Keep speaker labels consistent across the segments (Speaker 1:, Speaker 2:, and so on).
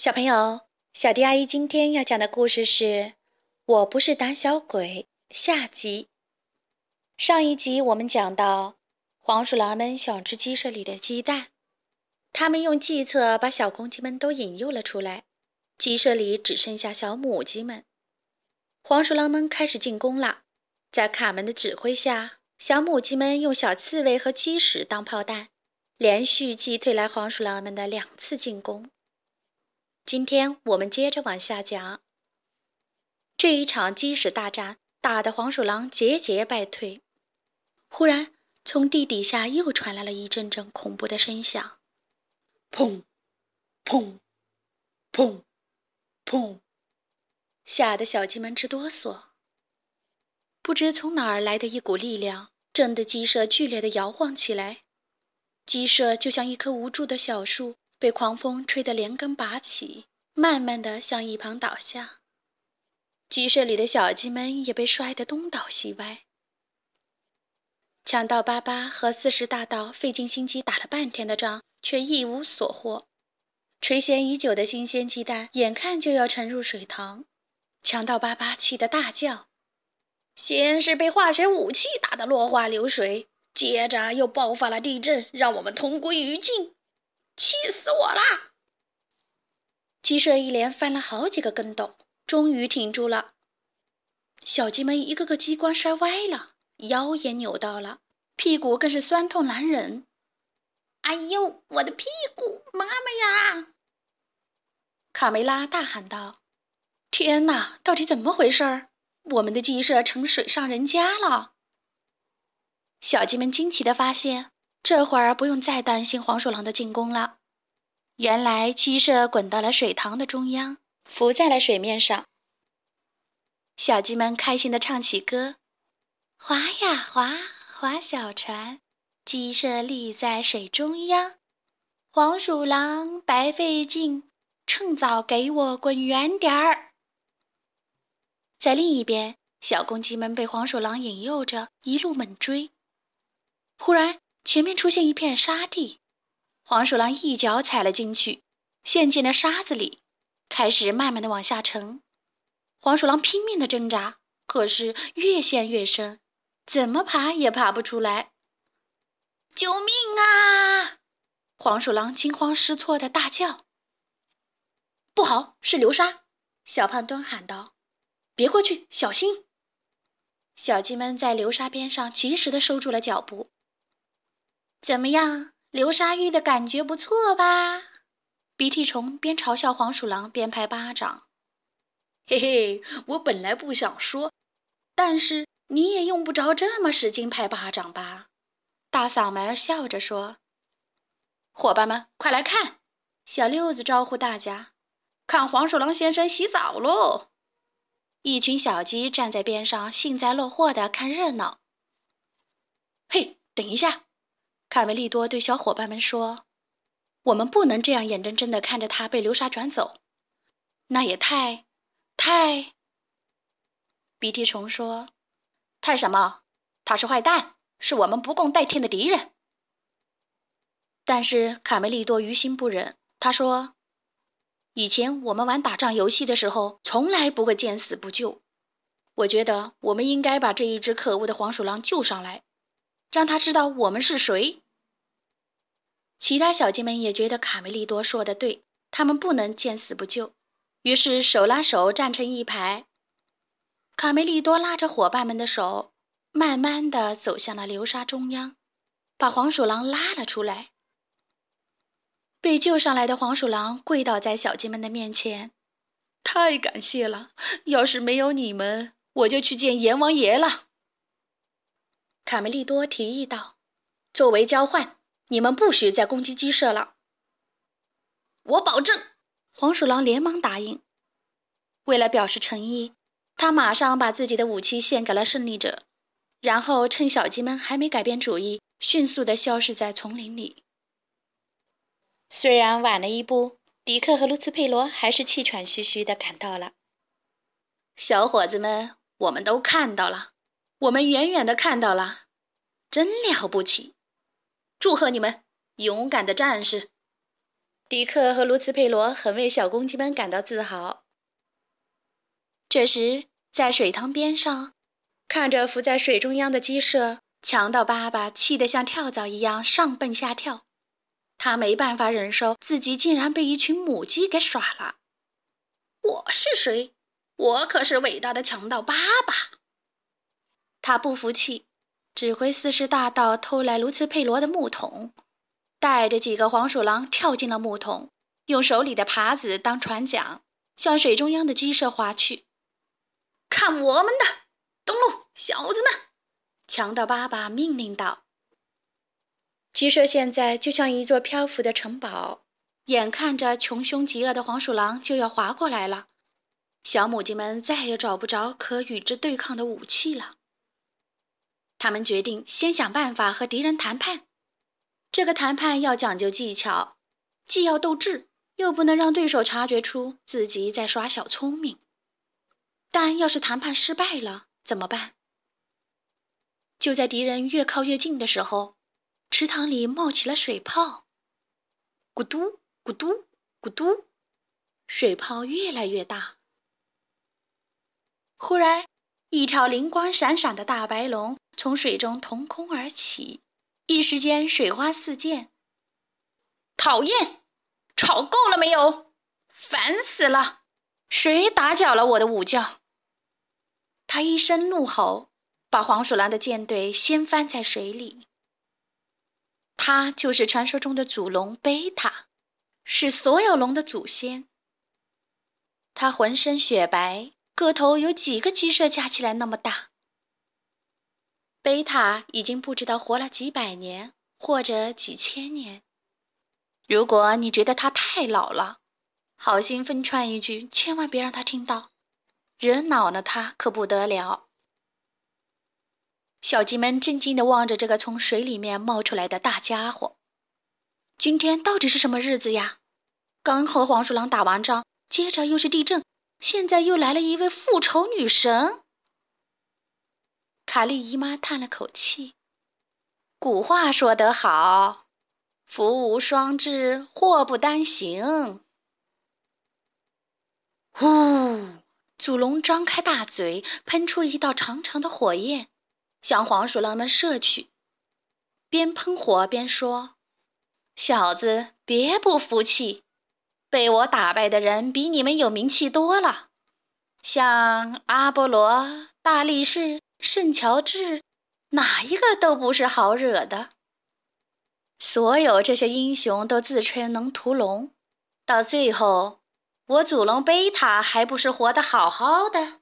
Speaker 1: 小朋友，小迪阿姨今天要讲的故事是《我不是胆小鬼》下集。上一集我们讲到，黄鼠狼们想吃鸡舍里的鸡蛋，他们用计策把小公鸡们都引诱了出来，鸡舍里只剩下小母鸡们。黄鼠狼们开始进攻了，在卡门的指挥下，小母鸡们用小刺猬和鸡屎当炮弹，连续击退了黄鼠狼们的两次进攻。今天我们接着往下讲。这一场鸡屎大战打得黄鼠狼节节败退。忽然，从地底下又传来了一阵阵恐怖的声响，
Speaker 2: 砰，砰，砰，砰，
Speaker 1: 吓得小鸡们直哆嗦。不知从哪儿来的一股力量，震得鸡舍剧烈的摇晃起来。鸡舍就像一棵无助的小树。被狂风吹得连根拔起，慢慢的向一旁倒下。鸡舍里的小鸡们也被摔得东倒西歪。强盗巴巴和四十大盗费尽心机打了半天的仗，却一无所获。垂涎已久的新鲜鸡蛋眼看就要沉入水塘，强盗巴巴气得大叫：“先是被化学武器打得落花流水，接着又爆发了地震，让我们同归于尽。”气死我啦！鸡舍一连翻了好几个跟斗，终于挺住了。小鸡们一个个鸡冠摔歪了，腰也扭到了，屁股更是酸痛难忍。哎呦，我的屁股！妈妈呀！卡梅拉大喊道：“天哪，到底怎么回事？我们的鸡舍成水上人家了！”小鸡们惊奇地发现。这会儿不用再担心黄鼠狼的进攻了。原来鸡舍滚到了水塘的中央，浮在了水面上。小鸡们开心地唱起歌：“划呀划，划小船，鸡舍立在水中央。黄鼠狼白费劲，趁早给我滚远点儿。”在另一边，小公鸡们被黄鼠狼引诱着一路猛追。忽然，前面出现一片沙地，黄鼠狼一脚踩了进去，陷进了沙子里，开始慢慢的往下沉。黄鼠狼拼命的挣扎，可是越陷越深，怎么爬也爬不出来。救命啊！黄鼠狼惊慌失措的大叫。不好，是流沙！小胖墩喊道：“别过去，小心！”小鸡们在流沙边上及时的收住了脚步。怎么样，流沙浴的感觉不错吧？鼻涕虫边嘲笑黄鼠狼边拍巴掌。
Speaker 2: 嘿嘿，我本来不想说，但是你也用不着这么使劲拍巴掌吧？
Speaker 1: 大嗓门笑着说：“伙伴们，快来看！”小六子招呼大家：“看黄鼠狼先生洗澡喽！”一群小鸡站在边上，幸灾乐祸的看热闹。
Speaker 2: 嘿，等一下！
Speaker 1: 卡梅利多对小伙伴们说：“我们不能这样眼睁睁地看着他被流沙转走，那也太……太……”鼻涕虫说：“太什么？他是坏蛋，是我们不共戴天的敌人。”但是卡梅利多于心不忍，他说：“以前我们玩打仗游戏的时候，从来不会见死不救。我觉得我们应该把这一只可恶的黄鼠狼救上来。”让他知道我们是谁。其他小鸡们也觉得卡梅利多说的对，他们不能见死不救，于是手拉手站成一排。卡梅利多拉着伙伴们的手，慢慢的走向了流沙中央，把黄鼠狼拉了出来。被救上来的黄鼠狼跪倒在小鸡们的面前：“太感谢了！要是没有你们，我就去见阎王爷了。”卡梅利多提议道：“作为交换，你们不许再攻击鸡舍了。”
Speaker 2: 我保证。
Speaker 1: 黄鼠狼连忙答应。为了表示诚意，他马上把自己的武器献给了胜利者，然后趁小鸡们还没改变主意，迅速地消失在丛林里。虽然晚了一步，迪克和卢茨佩罗还是气喘吁吁地赶到了。小伙子们，我们都看到了。我们远远的看到了，真了不起！祝贺你们，勇敢的战士！迪克和卢茨佩罗很为小公鸡们感到自豪。这时，在水塘边上，看着浮在水中央的鸡舍，强盗爸爸气得像跳蚤一样上蹦下跳。他没办法忍受自己竟然被一群母鸡给耍了。
Speaker 2: 我是谁？我可是伟大的强盗爸爸。
Speaker 1: 他不服气，指挥四十大盗偷来卢茨佩罗的木桶。带着几个黄鼠狼跳进了木桶，用手里的耙子当船桨，向水中央的鸡舍划去。
Speaker 2: 看我们的，东路小子们！
Speaker 1: 强盗爸爸命令道。鸡舍现在就像一座漂浮的城堡，眼看着穷凶极恶的黄鼠狼就要划过来了，小母鸡们再也找不着可与之对抗的武器了。他们决定先想办法和敌人谈判。这个谈判要讲究技巧，既要斗智，又不能让对手察觉出自己在耍小聪明。但要是谈判失败了怎么办？就在敌人越靠越近的时候，池塘里冒起了水泡，咕嘟咕嘟咕嘟，水泡越来越大。忽然，一条灵光闪闪的大白龙从水中腾空而起。一时间水花四溅，
Speaker 2: 讨厌，吵够了没有？烦死了！谁打搅了我的午觉？
Speaker 1: 他一声怒吼，把黄鼠狼的舰队掀翻在水里。他就是传说中的祖龙贝塔，是所有龙的祖先。他浑身雪白，个头有几个鸡舍加起来那么大。贝塔已经不知道活了几百年或者几千年。如果你觉得他太老了，好心分串一句，千万别让他听到，惹恼了他可不得了。小鸡们震惊地望着这个从水里面冒出来的大家伙。今天到底是什么日子呀？刚和黄鼠狼打完仗，接着又是地震，现在又来了一位复仇女神。卡莉姨妈叹了口气：“古话说得好，福无双至，祸不单行。”呼！祖龙张开大嘴，喷出一道长长的火焰，向黄鼠狼们射去，边喷火边说：“小子，别不服气，被我打败的人比你们有名气多了，像阿波罗、大力士。”圣乔治，哪一个都不是好惹的。所有这些英雄都自称能屠龙，到最后，我祖龙贝塔还不是活得好好的？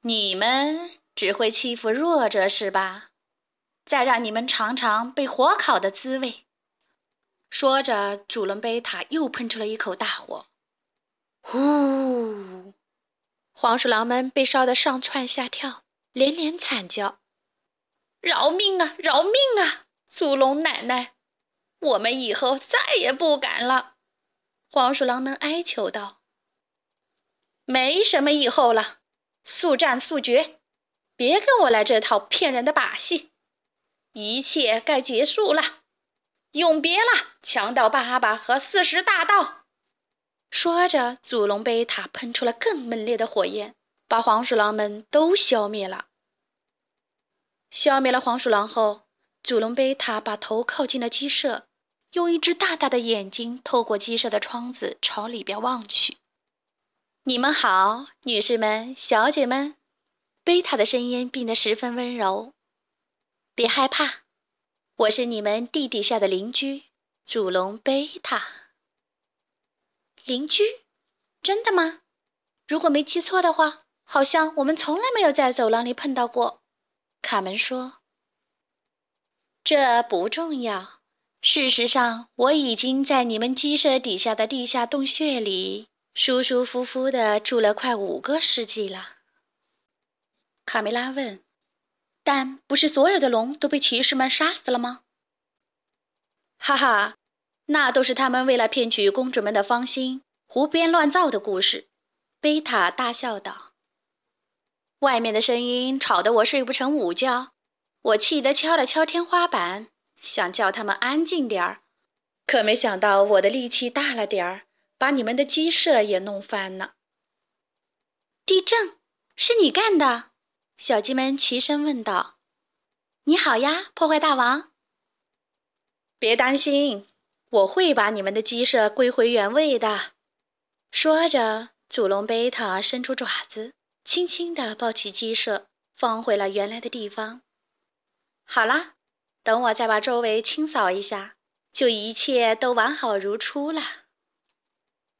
Speaker 1: 你们只会欺负弱者是吧？再让你们尝尝被火烤的滋味。说着，祖龙贝塔又喷出了一口大火，呼！黄鼠狼们被烧得上蹿下跳。连连惨叫：“
Speaker 2: 饶命啊！饶命啊！祖龙奶奶，我们以后再也不敢了。”
Speaker 1: 黄鼠狼们哀求道：“没什么以后了，速战速决！别跟我来这套骗人的把戏，一切该结束了。永别了，强盗爸爸和四十大盗！”说着，祖龙贝塔喷出了更猛烈的火焰。把黄鼠狼们都消灭了。消灭了黄鼠狼后，祖龙贝塔把头靠近了鸡舍，用一只大大的眼睛透过鸡舍的窗子朝里边望去。“你们好，女士们、小姐们。”贝塔的声音变得十分温柔。“别害怕，我是你们地底下的邻居，祖龙贝塔。”邻居？真的吗？如果没记错的话。好像我们从来没有在走廊里碰到过，卡门说。这不重要。事实上，我已经在你们鸡舍底下的地下洞穴里舒舒服服的住了快五个世纪了。卡梅拉问：“但不是所有的龙都被骑士们杀死了吗？”哈哈，那都是他们为了骗取公主们的芳心胡编乱造的故事。”贝塔大笑道。外面的声音吵得我睡不成午觉，我气得敲了敲天花板，想叫他们安静点儿。可没想到我的力气大了点儿，把你们的鸡舍也弄翻了。
Speaker 2: 地震是你干的？小鸡们齐声问道。你好呀，破坏大王。
Speaker 1: 别担心，我会把你们的鸡舍归回原位的。说着，祖龙贝塔伸出爪子，轻轻地抱起鸡舍，放回了原来的地方。好啦，等我再把周围清扫一下，就一切都完好如初了。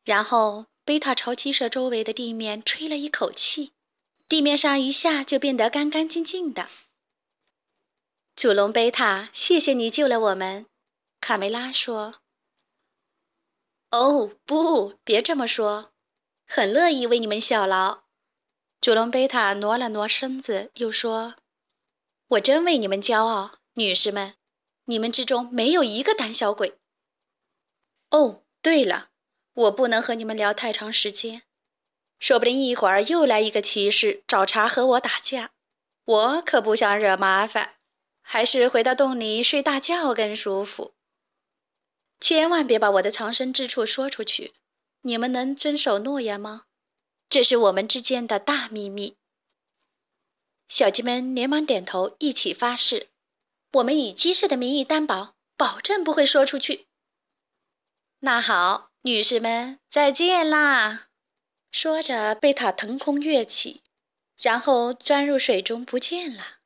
Speaker 1: 然后，贝塔朝鸡舍周围的地面吹了一口气，地面上一下就变得干干净净的。祖龙贝塔，谢谢你救了我们。卡梅拉说：“哦，不，别这么说，很乐意为你们效劳。”祖龙贝塔挪了挪身子，又说。我真为你们骄傲，女士们，你们之中没有一个胆小鬼。哦，对了，我不能和你们聊太长时间，说不定一会儿又来一个骑士找茬和我打架，我可不想惹麻烦，还是回到洞里睡大觉更舒服。千万别把我的藏身之处说出去，你们能遵守诺言吗？这是我们之间的大秘密。小鸡们连忙点头，一起发誓：“我们以鸡舍的名义担保，保证不会说出去。”那好，女士们，再见啦！说着，贝塔腾空跃起，然后钻入水中不见了。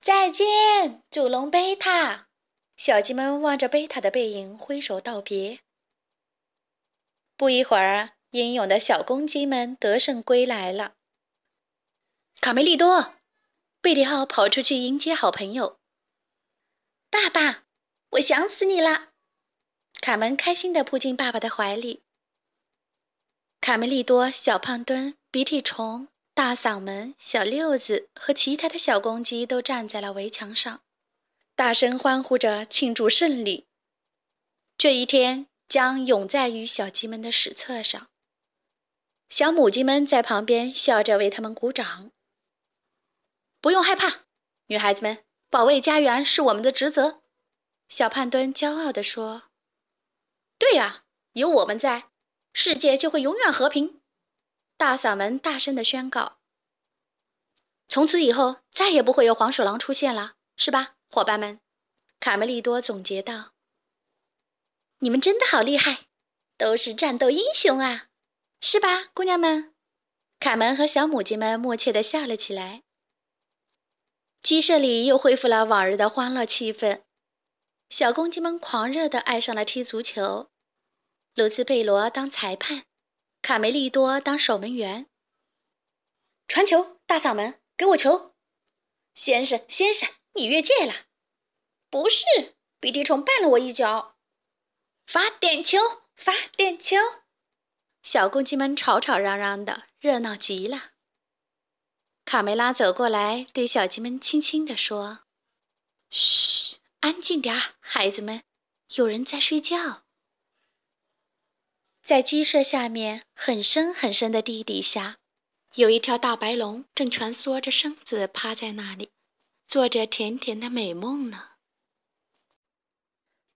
Speaker 1: 再见，祖龙贝塔！小鸡们望着贝塔的背影，挥手道别。不一会儿，英勇的小公鸡们得胜归来了。卡梅利多，贝里奥跑出去迎接好朋友。
Speaker 2: 爸爸，我想死你了！
Speaker 1: 卡门开心地扑进爸爸的怀里。卡梅利多、小胖墩、鼻涕虫、大嗓门、小六子和其他的小公鸡都站在了围墙上，大声欢呼着庆祝胜利。这一天将永在于小鸡们的史册上。小母鸡们在旁边笑着为他们鼓掌。不用害怕，女孩子们，保卫家园是我们的职责。”小胖墩骄傲地说。“对呀，有我们在，世界就会永远和平。”大嗓门大声地宣告。“从此以后，再也不会有黄鼠狼出现了，是吧，伙伴们？”卡梅利多总结道。“你们真的好厉害，都是战斗英雄啊，是吧，姑娘们？”卡门和小母鸡们默契地笑了起来。鸡舍里又恢复了往日的欢乐气氛，小公鸡们狂热地爱上了踢足球。卢兹贝罗当裁判，卡梅利多当守门员。传球，大嗓门，给我球！先生，先生，你越界了！不是，鼻涕虫绊了我一脚。罚点球，罚点球！小公鸡们吵吵嚷嚷的，热闹极了。卡梅拉走过来，对小鸡们轻轻地说：“嘘，安静点儿，孩子们，有人在睡觉。”在鸡舍下面很深很深的地底下，有一条大白龙正蜷缩着身子趴在那里，做着甜甜的美梦呢。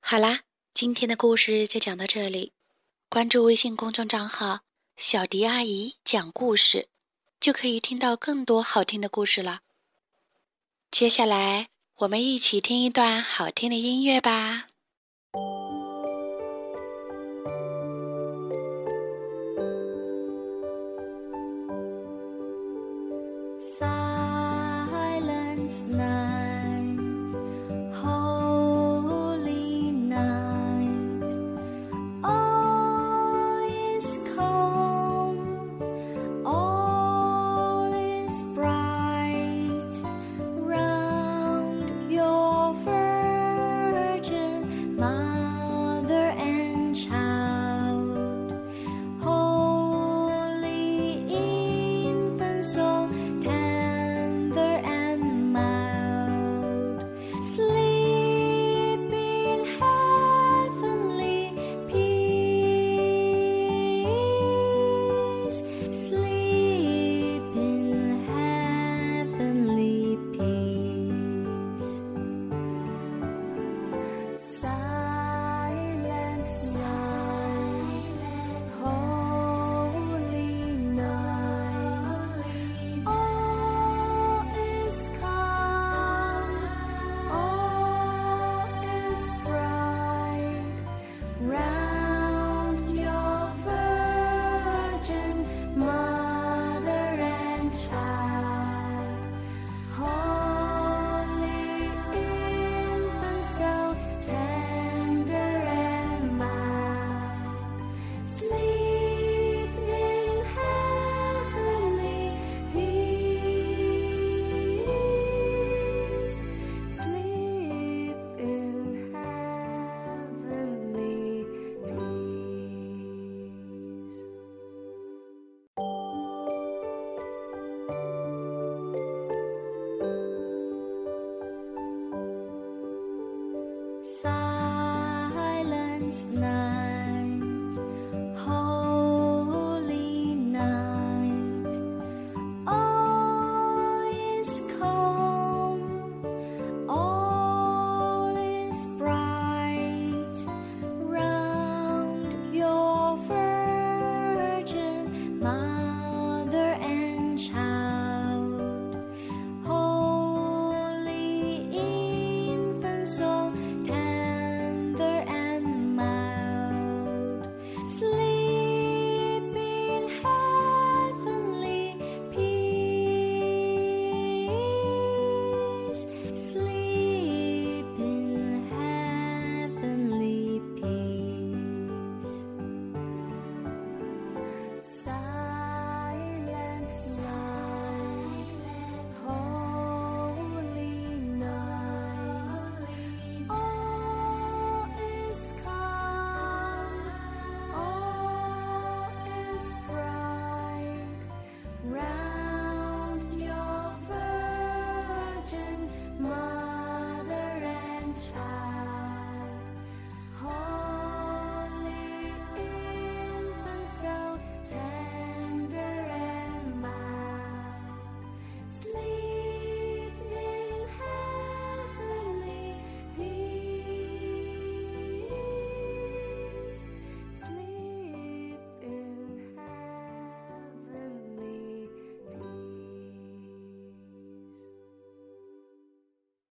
Speaker 1: 好啦，今天的故事就讲到这里，关注微信公众账号“小迪阿姨讲故事”。就可以听到更多好听的故事了。接下来，我们一起听一段好听的音乐吧。